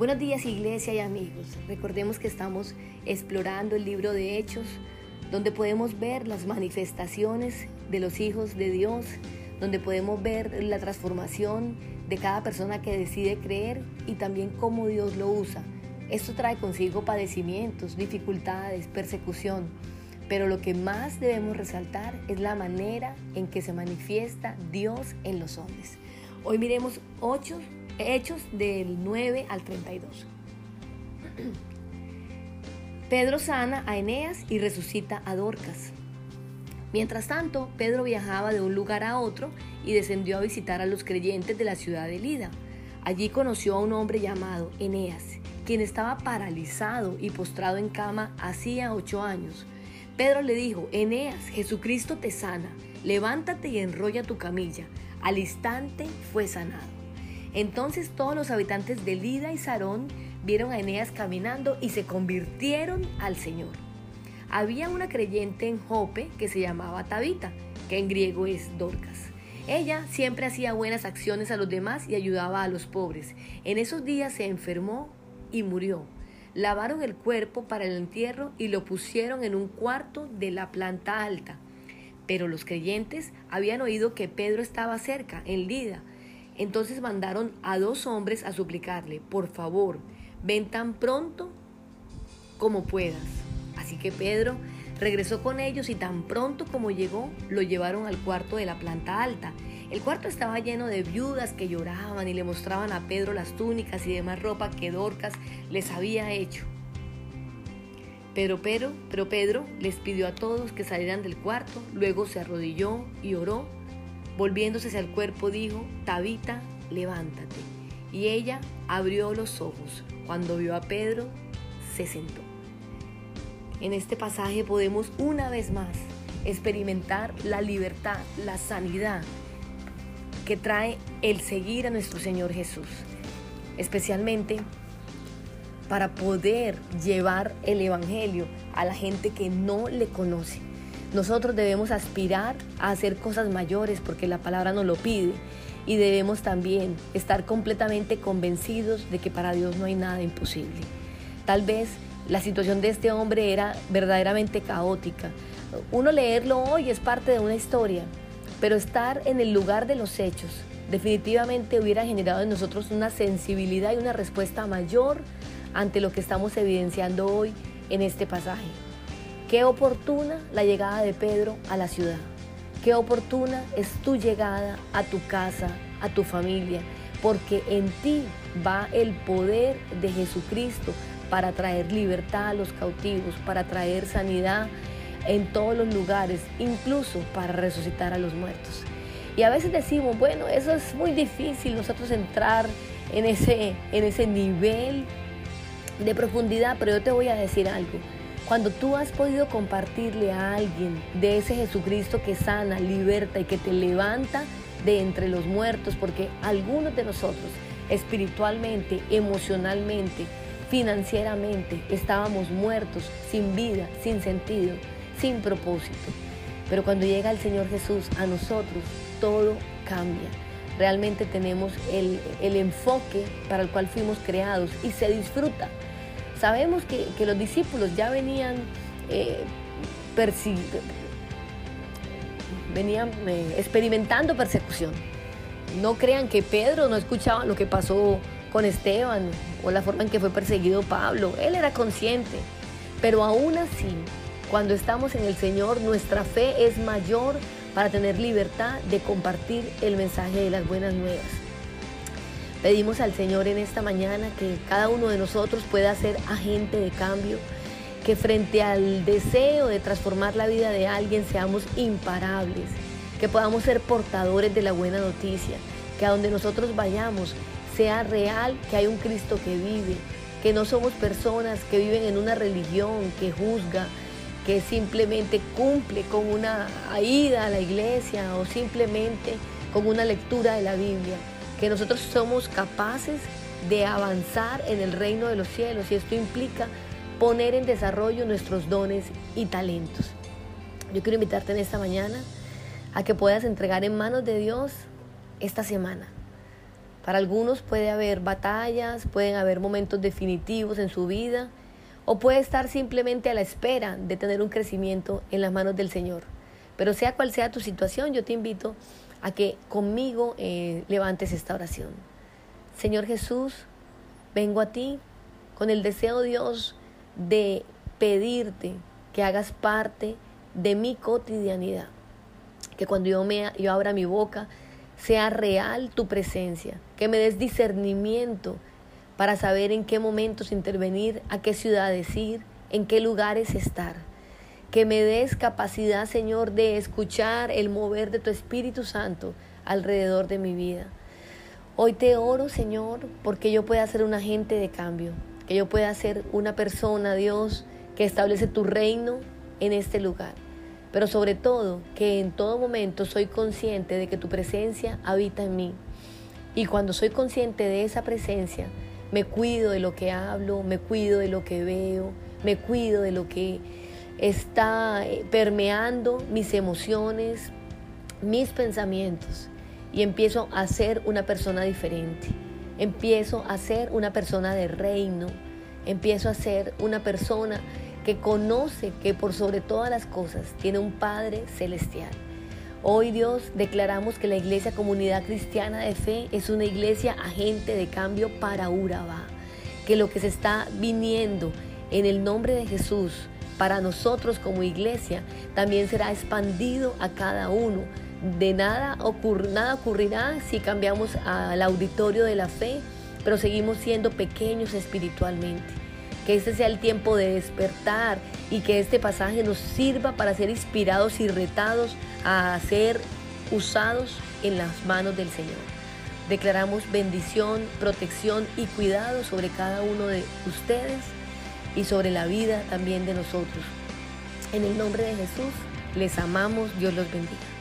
Buenos días iglesia y amigos. Recordemos que estamos explorando el libro de Hechos, donde podemos ver las manifestaciones de los hijos de Dios, donde podemos ver la transformación de cada persona que decide creer y también cómo Dios lo usa. Esto trae consigo padecimientos, dificultades, persecución, pero lo que más debemos resaltar es la manera en que se manifiesta Dios en los hombres. Hoy miremos ocho Hechos del 9 al 32. Pedro sana a Eneas y resucita a Dorcas. Mientras tanto, Pedro viajaba de un lugar a otro y descendió a visitar a los creyentes de la ciudad de Lida. Allí conoció a un hombre llamado Eneas, quien estaba paralizado y postrado en cama hacía ocho años. Pedro le dijo, Eneas, Jesucristo te sana, levántate y enrolla tu camilla. Al instante fue sanado. Entonces todos los habitantes de Lida y Sarón vieron a Eneas caminando y se convirtieron al Señor. Había una creyente en Jope que se llamaba Tabita, que en griego es Dorcas. Ella siempre hacía buenas acciones a los demás y ayudaba a los pobres. En esos días se enfermó y murió. Lavaron el cuerpo para el entierro y lo pusieron en un cuarto de la planta alta. Pero los creyentes habían oído que Pedro estaba cerca, en Lida, entonces mandaron a dos hombres a suplicarle, por favor, ven tan pronto como puedas. Así que Pedro regresó con ellos y tan pronto como llegó, lo llevaron al cuarto de la planta alta. El cuarto estaba lleno de viudas que lloraban y le mostraban a Pedro las túnicas y demás ropa que Dorcas les había hecho. Pero, pero, pero Pedro les pidió a todos que salieran del cuarto, luego se arrodilló y oró Volviéndose hacia el cuerpo dijo, Tabita, levántate. Y ella abrió los ojos. Cuando vio a Pedro, se sentó. En este pasaje podemos una vez más experimentar la libertad, la sanidad que trae el seguir a nuestro Señor Jesús. Especialmente para poder llevar el Evangelio a la gente que no le conoce. Nosotros debemos aspirar a hacer cosas mayores porque la palabra nos lo pide y debemos también estar completamente convencidos de que para Dios no hay nada imposible. Tal vez la situación de este hombre era verdaderamente caótica. Uno leerlo hoy es parte de una historia, pero estar en el lugar de los hechos definitivamente hubiera generado en nosotros una sensibilidad y una respuesta mayor ante lo que estamos evidenciando hoy en este pasaje. Qué oportuna la llegada de Pedro a la ciudad. Qué oportuna es tu llegada a tu casa, a tu familia, porque en ti va el poder de Jesucristo para traer libertad a los cautivos, para traer sanidad en todos los lugares, incluso para resucitar a los muertos. Y a veces decimos, bueno, eso es muy difícil nosotros entrar en ese, en ese nivel de profundidad, pero yo te voy a decir algo. Cuando tú has podido compartirle a alguien de ese Jesucristo que sana, liberta y que te levanta de entre los muertos, porque algunos de nosotros espiritualmente, emocionalmente, financieramente estábamos muertos, sin vida, sin sentido, sin propósito. Pero cuando llega el Señor Jesús a nosotros, todo cambia. Realmente tenemos el, el enfoque para el cual fuimos creados y se disfruta Sabemos que, los discípulos ya venían, eh, venían eh, experimentando persecución. No crean que Pedro no escuchaba lo que pasó con Esteban o la forma en que fue perseguido Pablo. Él era consciente. Pero aún así, cuando estamos en el Señor, nuestra fe es mayor para tener libertad de compartir el mensaje de las buenas nuevas. Pedimos al Señor en esta mañana que cada uno de nosotros pueda ser agente de cambio, que frente al deseo de transformar la vida de alguien seamos imparables, que podamos ser portadores de la buena noticia, que a donde nosotros vayamos sea real que hay un Cristo que vive, que no somos personas que viven en una religión que juzga, que simplemente cumple con una ida a la iglesia o simplemente con una lectura de la Biblia que nosotros somos capaces de avanzar en el reino de los cielos y esto implica poner en desarrollo nuestros dones y talentos. Yo quiero invitarte en esta mañana a que puedas entregar en manos de Dios esta semana. Para algunos puede haber batallas, pueden haber momentos definitivos en su vida o puede estar simplemente a la espera de tener un crecimiento en las manos del Señor. Pero sea cual sea tu situación, yo te invito a que conmigo eh, levantes esta oración. Señor Jesús, vengo a ti con el deseo, Dios, de pedirte que hagas parte de mi cotidianidad. Que cuando yo, me, yo abra mi boca, sea real tu presencia, que me des discernimiento para saber en qué momentos intervenir, a qué ciudades ir, en qué lugares estar. Que me des capacidad, Señor, de escuchar el mover de tu Espíritu Santo alrededor de mi vida. Hoy te oro, Señor, porque yo pueda ser un agente de cambio, que yo pueda ser una persona, Dios, que establece tu reino en este lugar pero sobre todo que en todo momento soy consciente de que tu presencia habita en mí. Y cuando soy consciente de esa presencia, me cuido de lo que hablo, me cuido de lo que veo, me cuido de lo que está eh, permeando mis emociones, mis pensamientos. Y empiezo a ser una persona diferente. Empiezo a ser una persona de reino. Empiezo a ser una persona que conoce que por sobre todas las cosas tiene un Padre celestial. Hoy Dios declaramos que la iglesia comunidad cristiana de fe es una iglesia agente de cambio para Urabá, que lo que se está viniendo en el nombre de Jesús para nosotros como iglesia también será expandido a cada uno. De nada, nada ocurrirá si cambiamos al auditorio de la fe, pero seguimos siendo pequeños espiritualmente que este sea el tiempo de despertar y que este pasaje nos sirva para ser inspirados y retados a ser usados en las manos del Señor. Declaramos bendición, protección y cuidado sobre cada uno de ustedes y sobre la vida también de nosotros. En el nombre de Jesús, les amamos, Dios los bendiga.